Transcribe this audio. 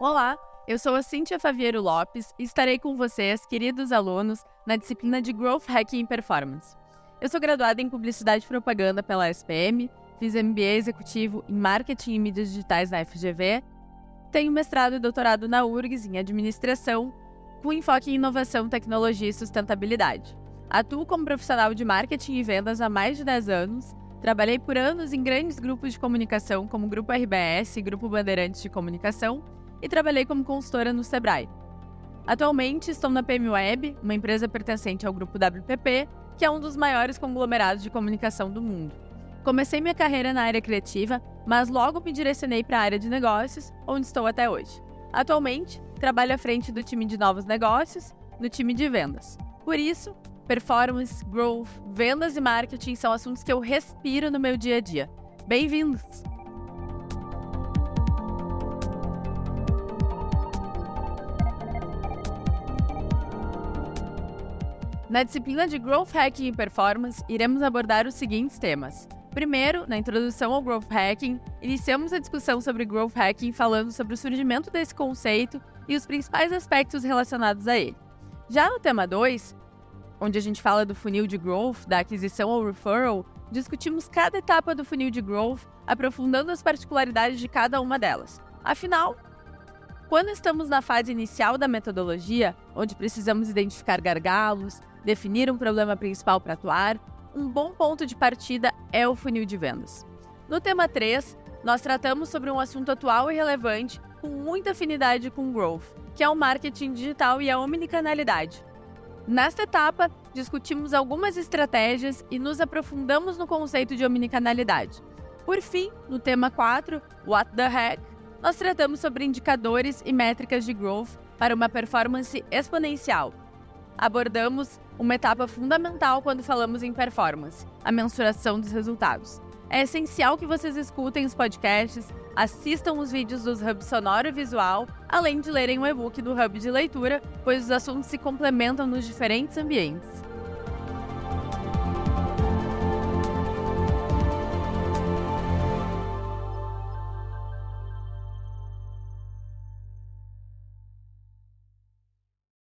Olá, eu sou a Cíntia Faviero Lopes e estarei com vocês, queridos alunos, na disciplina de Growth Hacking e Performance. Eu sou graduada em Publicidade e Propaganda pela SPM, fiz MBA Executivo em Marketing e Mídias Digitais na FGV, tenho mestrado e doutorado na URGS em Administração, com enfoque em Inovação, Tecnologia e Sustentabilidade. Atuo como profissional de marketing e vendas há mais de 10 anos Trabalhei por anos em grandes grupos de comunicação, como Grupo RBS e Grupo Bandeirantes de Comunicação, e trabalhei como consultora no Sebrae. Atualmente estou na PM Web, uma empresa pertencente ao grupo WPP, que é um dos maiores conglomerados de comunicação do mundo. Comecei minha carreira na área criativa, mas logo me direcionei para a área de negócios, onde estou até hoje. Atualmente, trabalho à frente do time de novos negócios, no time de vendas. Por isso, performance, growth, vendas e marketing são assuntos que eu respiro no meu dia a dia. Bem-vindos! Na disciplina de Growth Hacking e Performance, iremos abordar os seguintes temas. Primeiro, na introdução ao Growth Hacking, iniciamos a discussão sobre Growth Hacking falando sobre o surgimento desse conceito e os principais aspectos relacionados a ele. Já no tema 2, onde a gente fala do funil de growth, da aquisição ao referral, discutimos cada etapa do funil de growth, aprofundando as particularidades de cada uma delas. Afinal, quando estamos na fase inicial da metodologia, onde precisamos identificar gargalos, definir um problema principal para atuar, um bom ponto de partida é o funil de vendas. No tema 3, nós tratamos sobre um assunto atual e relevante com muita afinidade com growth, que é o marketing digital e a omnicanalidade, Nesta etapa, discutimos algumas estratégias e nos aprofundamos no conceito de omnicanalidade. Por fim, no tema 4, What the Heck, nós tratamos sobre indicadores e métricas de growth para uma performance exponencial. Abordamos uma etapa fundamental quando falamos em performance, a mensuração dos resultados. É essencial que vocês escutem os podcasts, assistam os vídeos dos Hub Sonoro e Visual, além de lerem o e-book do Hub de Leitura, pois os assuntos se complementam nos diferentes ambientes.